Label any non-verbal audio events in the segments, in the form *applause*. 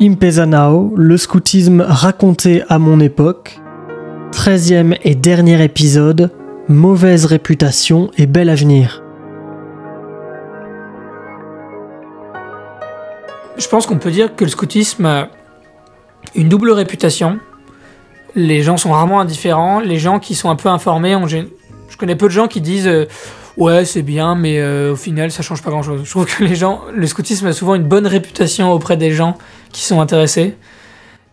Impezanao, le scoutisme raconté à mon époque. 13e et dernier épisode, mauvaise réputation et bel avenir. Je pense qu'on peut dire que le scoutisme a une double réputation. Les gens sont rarement indifférents. Les gens qui sont un peu informés, je connais peu de gens qui disent euh, ouais c'est bien, mais euh, au final ça change pas grand chose. Je trouve que les gens, le scoutisme a souvent une bonne réputation auprès des gens qui sont intéressés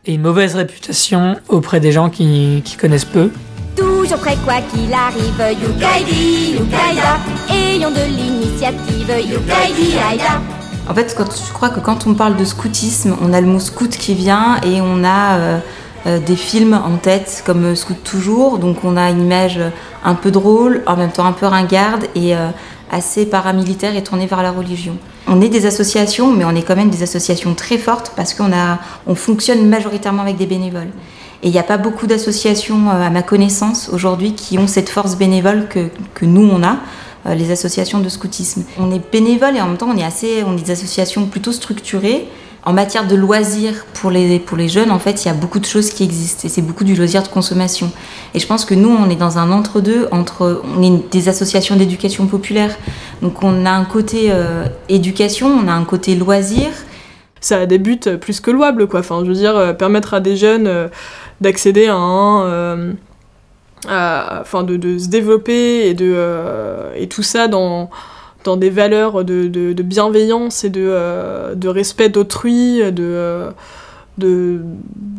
et une mauvaise réputation auprès des gens qui, qui connaissent peu. Toujours prêt quoi qu'il arrive, Yukaidi, Yukaida, ayons de l'initiative, Yukaidi, Aida. En fait, quand, je crois que quand on parle de scoutisme, on a le mot scout qui vient et on a euh, euh, des films en tête comme Scout Toujours. Donc on a une image un peu drôle, en même temps un peu ringarde et euh, assez paramilitaire et tournée vers la religion. On est des associations, mais on est quand même des associations très fortes parce qu'on a, on fonctionne majoritairement avec des bénévoles. Et il n'y a pas beaucoup d'associations, à ma connaissance, aujourd'hui, qui ont cette force bénévole que, que nous, on a. Euh, les associations de scoutisme. On est bénévole et en même temps on est assez, on est des associations plutôt structurées. En matière de loisirs pour les, pour les jeunes, en fait, il y a beaucoup de choses qui existent et c'est beaucoup du loisir de consommation. Et je pense que nous, on est dans un entre-deux, entre, on est des associations d'éducation populaire. Donc on a un côté euh, éducation, on a un côté loisir. Ça a des buts plus que louables, quoi. Enfin, je veux dire, euh, permettre à des jeunes d'accéder à enfin de, de, se développer et, de, euh, et tout ça dans, dans des valeurs de, de, bienveillance et de, euh, de respect d'autrui, de, de,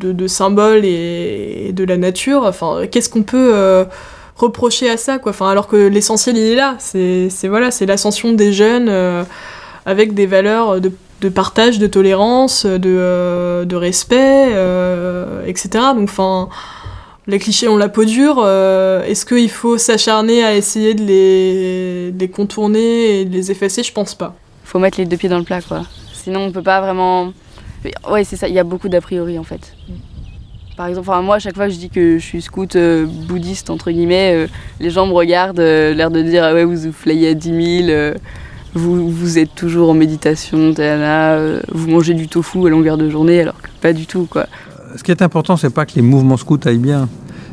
de, symboles et, de la nature. Enfin, qu'est-ce qu'on peut euh, reprocher à ça quoi? Enfin, Alors que l'essentiel, il est là. C'est voilà, l'ascension des jeunes avec des valeurs de de partage, de tolérance, de, de respect, etc. Donc, enfin, les clichés ont la peau dure. Euh, est-ce qu'il faut s'acharner à essayer de les, contourner et de les effacer? Je pense pas. Faut mettre les deux pieds dans le plat, quoi. Sinon, on peut pas vraiment. Ouais, c'est ça. Il y a beaucoup d'a priori en fait. Par exemple, moi, à chaque fois que je dis que je suis scout euh, bouddhiste, entre guillemets, euh, les gens me regardent, l'air de dire Ah ouais, vous vous flayez à 10 000, vous, vous êtes toujours en méditation, vous mangez du tofu à longueur de journée, alors que pas du tout, quoi ce qui est important, c'est pas que les mouvements scouts aillent bien.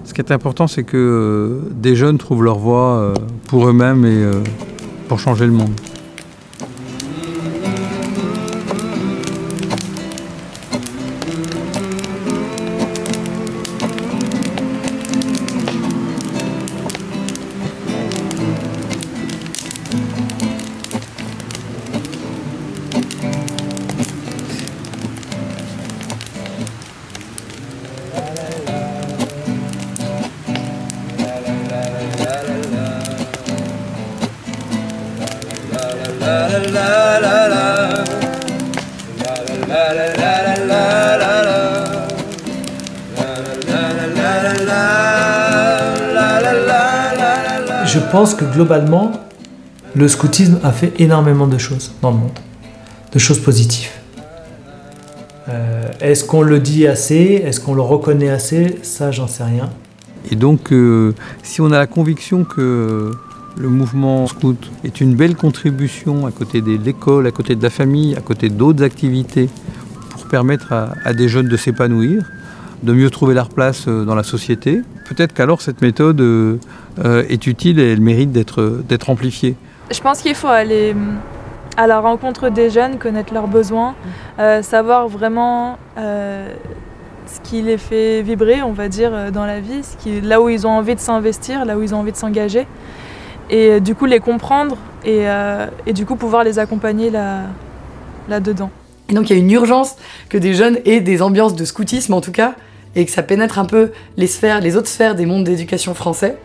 Ce qui est important, c'est que euh, des jeunes trouvent leur voie euh, pour eux-mêmes et euh, pour changer le monde. Je pense que globalement, le scoutisme a fait énormément de choses dans le monde, de choses positives. Euh, est-ce qu'on le dit assez? Est-ce qu'on le reconnaît assez? Ça, j'en sais rien. Et donc, euh, si on a la conviction que le mouvement scout est une belle contribution à côté de l'école, à côté de la famille, à côté d'autres activités permettre à, des jeunes de s'épanouir, de mieux trouver leur place euh, dans la société. Peut-être qu'alors cette méthode euh, euh, est utile et elle mérite d'être amplifiée. Je pense qu'il faut aller à la rencontre des jeunes, connaître leurs besoins, savoir vraiment ce qui les fait vibrer, on va dire, dans la vie, là où ils ont envie de s'investir, là où ils ont envie de s'engager et du coup les comprendre et, et du coup pouvoir les accompagner là, là-dedans. Donc il y a une urgence que des jeunes aient des ambiances de scoutisme en tout cas, et que ça pénètre un peu les sphères, les autres sphères des mondes d'éducation français,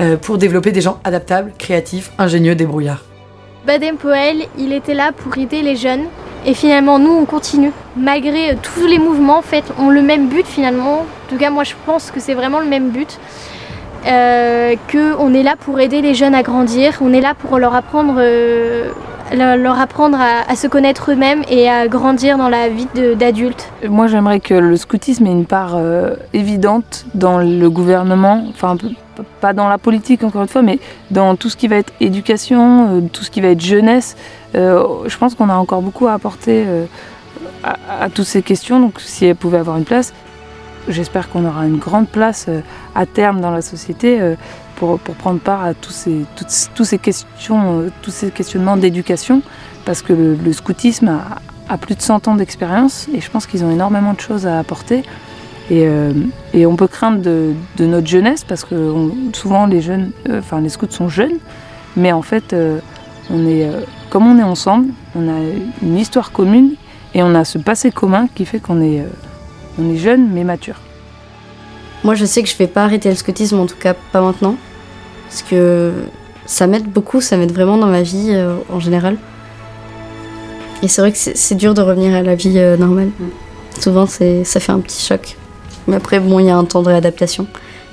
euh, pour développer des gens adaptables, créatifs, ingénieux, débrouillards. Baden Powell, il était là pour aider les jeunes, et finalement nous on continue. Malgré tous les mouvements, en fait, ont le même but finalement. En tout cas moi je pense que c'est vraiment le même but euh, qu'on est là pour aider les jeunes à grandir, on est là pour leur apprendre, euh, leur apprendre à, se connaître eux-mêmes et à grandir dans la vie d'adulte. Moi j'aimerais que le scoutisme ait une part euh, évidente dans le gouvernement, enfin pas dans la politique encore une fois, mais dans tout ce qui va être éducation, tout ce qui va être jeunesse. je pense qu'on a encore beaucoup à apporter à, toutes ces questions, donc si elles pouvaient avoir une place, j'espère qu'on aura une grande place euh, à terme dans la société euh, pour, pour prendre part à tous ces, toutes, ces questions, euh, tous ces questionnements d'éducation, parce que le, scoutisme a, plus de 100 ans d'expérience et je pense qu'ils ont énormément de choses à apporter. Et, et on peut craindre de, de, notre jeunesse, parce que souvent les jeunes, enfin les scouts sont jeunes, mais en fait, on est, comme on est ensemble, on a une histoire commune et on a ce passé commun qui fait qu'on est, on est jeune mais mature. Moi, je sais que je vais pas arrêter le scoutisme, en tout cas pas maintenant, parce que ça m'aide beaucoup, ça m'aide vraiment dans ma vie euh, en général. Et c'est vrai que c'est dur de revenir à la vie euh, normale. Mm. Souvent, ça fait un petit choc. Mais après, bon, il y a un temps de réadaptation.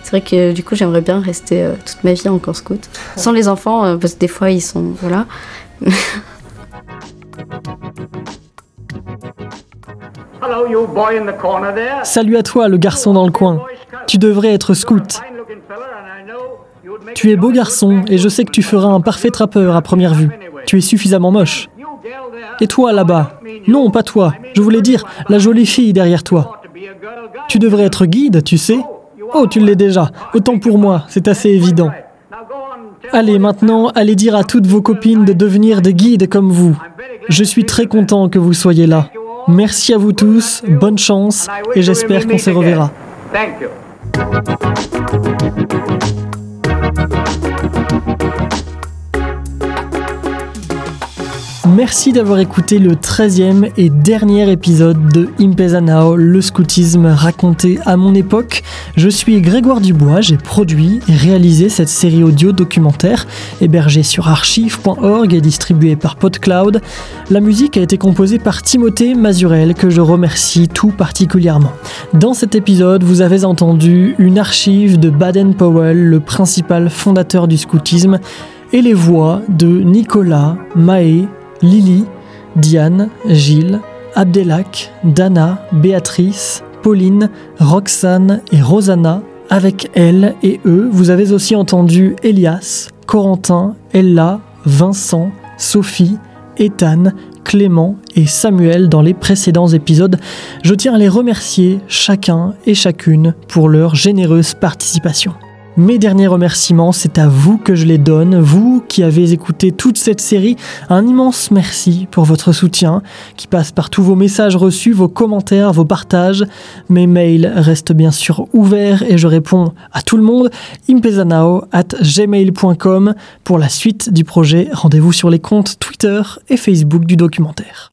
C'est vrai que du coup, j'aimerais bien rester euh, toute ma vie encore scout. Sans les enfants, parce que des fois, ils sont. Voilà. *laughs* Salut à toi, le garçon dans le coin. Tu devrais être scout. Tu es beau garçon et je sais que tu feras un parfait trappeur à première vue. Tu es suffisamment moche. Et toi là-bas? Non, pas toi. Je voulais dire la jolie fille derrière toi. Tu devrais être guide, tu sais? Oh, tu l'es déjà. Autant pour moi, c'est assez évident. Allez, maintenant, allez dire à toutes vos copines de devenir des guides comme vous. Je suis très content que vous soyez là. Merci à vous tous, bonne chance et j'espère qu'on se reverra. Merci d'avoir écouté le 13e et dernier épisode de Impezanao, le scoutisme raconté à mon époque. Je suis Grégoire Dubois, j'ai produit et réalisé cette série audio documentaire hébergée sur archive.org et distribuée par PodCloud. La musique a été composée par Timothée Mazurel, que je remercie tout particulièrement. Dans cet épisode, vous avez entendu une archive de Baden-Powell, le principal fondateur du scoutisme, et les voix de Nicolas, Maé, Lily, Diane, Gilles, Abdelak, Dana, Béatrice, Pauline, Roxane et Rosanna. Avec elles et eux, vous avez aussi entendu Elias, Corentin, Ella, Vincent, Sophie, Ethan, Clément et Samuel dans les précédents épisodes. Je tiens à les remercier chacun et chacune pour leur généreuse participation. Mes derniers remerciements, c'est à vous que je les donne, vous qui avez écouté toute cette série. Un immense merci pour votre soutien, qui passe par tous vos messages reçus, vos commentaires, vos partages. Mes mails restent bien sûr ouverts et je réponds à tout le monde. impezanao at gmail.com pour la suite du projet. Rendez-vous sur les comptes Twitter et Facebook du documentaire.